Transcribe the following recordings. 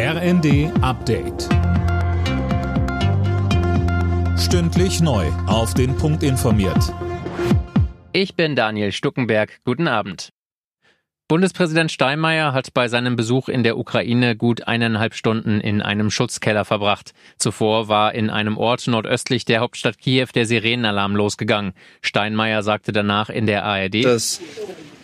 RND Update. Stündlich neu. Auf den Punkt informiert. Ich bin Daniel Stuckenberg. Guten Abend. Bundespräsident Steinmeier hat bei seinem Besuch in der Ukraine gut eineinhalb Stunden in einem Schutzkeller verbracht. Zuvor war in einem Ort nordöstlich der Hauptstadt Kiew der Sirenenalarm losgegangen. Steinmeier sagte danach in der ARD, das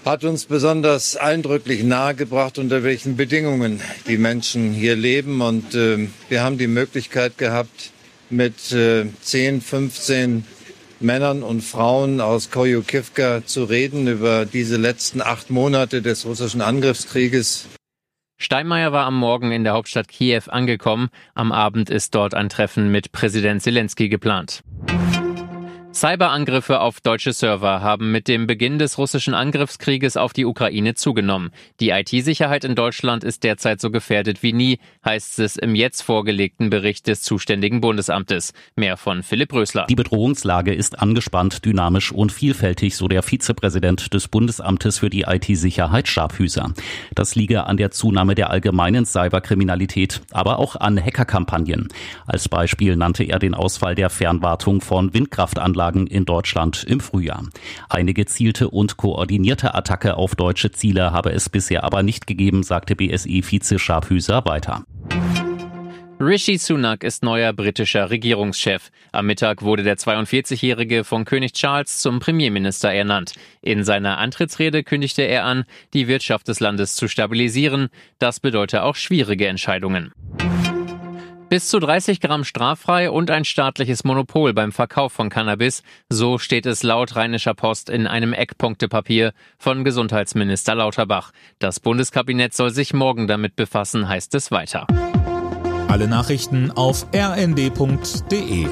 hat uns besonders eindrücklich nahegebracht, unter welchen Bedingungen die Menschen hier leben. Und äh, wir haben die Möglichkeit gehabt, mit äh, 10, 15 Männern und Frauen aus Koyukivka zu reden über diese letzten acht Monate des russischen Angriffskrieges. Steinmeier war am Morgen in der Hauptstadt Kiew angekommen. Am Abend ist dort ein Treffen mit Präsident Zelensky geplant. Cyberangriffe auf deutsche Server haben mit dem Beginn des russischen Angriffskrieges auf die Ukraine zugenommen. Die IT-Sicherheit in Deutschland ist derzeit so gefährdet wie nie, heißt es im jetzt vorgelegten Bericht des zuständigen Bundesamtes. Mehr von Philipp Rösler. Die Bedrohungslage ist angespannt, dynamisch und vielfältig, so der Vizepräsident des Bundesamtes für die IT-Sicherheit Scharfhüser. Das liege an der Zunahme der allgemeinen Cyberkriminalität, aber auch an Hackerkampagnen. Als Beispiel nannte er den Ausfall der Fernwartung von Windkraftanlagen Anlagen in Deutschland im Frühjahr. Eine gezielte und koordinierte Attacke auf deutsche Ziele habe es bisher aber nicht gegeben, sagte BSI-Vize Scharfhüser weiter. Rishi Sunak ist neuer britischer Regierungschef. Am Mittag wurde der 42-Jährige von König Charles zum Premierminister ernannt. In seiner Antrittsrede kündigte er an, die Wirtschaft des Landes zu stabilisieren. Das bedeute auch schwierige Entscheidungen. Bis zu 30 Gramm straffrei und ein staatliches Monopol beim Verkauf von Cannabis, so steht es laut Rheinischer Post in einem Eckpunktepapier von Gesundheitsminister Lauterbach. Das Bundeskabinett soll sich morgen damit befassen, heißt es weiter. Alle Nachrichten auf rnd.de